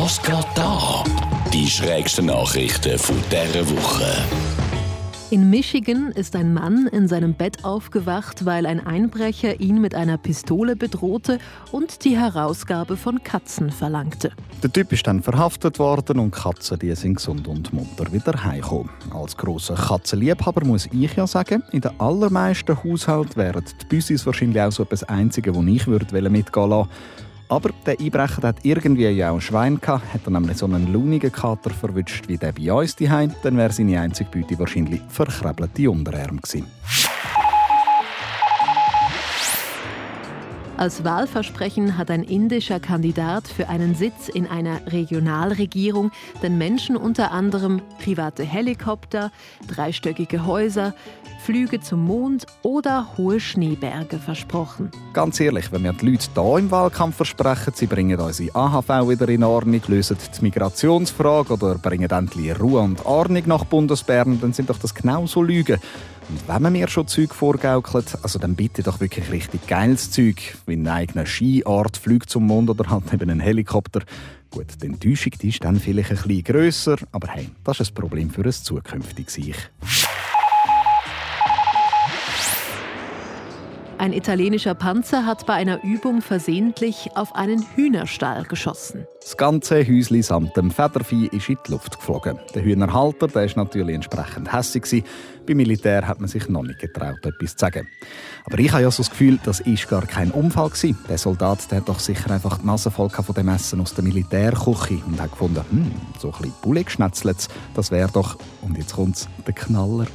Was geht da? Die schrägsten Nachrichten von dieser Woche. In Michigan ist ein Mann in seinem Bett aufgewacht, weil ein Einbrecher ihn mit einer Pistole bedrohte und die Herausgabe von Katzen verlangte. Der Typ ist dann verhaftet worden und die Katzen die sind gesund und munter wieder heimgekommen. Als grosser Katzenliebhaber muss ich ja sagen, in den allermeisten Haushalten wären die Büsis wahrscheinlich auch so etwas Einzige, wo ich würde mitgehen lassen aber der Einbrecher hat irgendwie ja auch ein Schwein gehabt, hat er nämlich so einen launigen Kater verwünscht wie der bei uns daheim, dann wäre seine einzige Beute wahrscheinlich verkrebelte Unterarme gewesen. Als Wahlversprechen hat ein indischer Kandidat für einen Sitz in einer Regionalregierung den Menschen unter anderem private Helikopter, dreistöckige Häuser, Flüge zum Mond oder hohe Schneeberge versprochen. Ganz ehrlich, wenn wir die Leute hier im Wahlkampf versprechen, sie bringen unsere AHV wieder in Ordnung, lösen die Migrationsfrage oder bringen endlich Ruhe und Ordnung nach Bundesbern, dann sind doch das genauso Lügen. Und wenn man mir schon Zeug vorgaukelt, also dann bitte doch wirklich richtig geiles Zeug, wie ein eigener Skiort, Flug zum Mond oder halt eben ein Helikopter. Gut, die Enttäuschung ist dann vielleicht ein bisschen grösser, aber hey, das ist ein Problem für ein zukünftiges Ich. Ein italienischer Panzer hat bei einer Übung versehentlich auf einen Hühnerstall geschossen. Das ganze Häuschen samt dem Federvieh ist in die Luft geflogen. Der Hühnerhalter ist natürlich entsprechend hässlich. Beim Militär hat man sich noch nicht getraut, etwas zu sagen. Aber ich habe ja so das Gefühl, das war gar kein Unfall. Der Soldat der hat doch sicher einfach die Nase voll von dem Essen aus der Militärküche und hat gefunden, hm, so ein bisschen Bulle geschnetzelt, das wäre doch, und jetzt kommt der Knaller,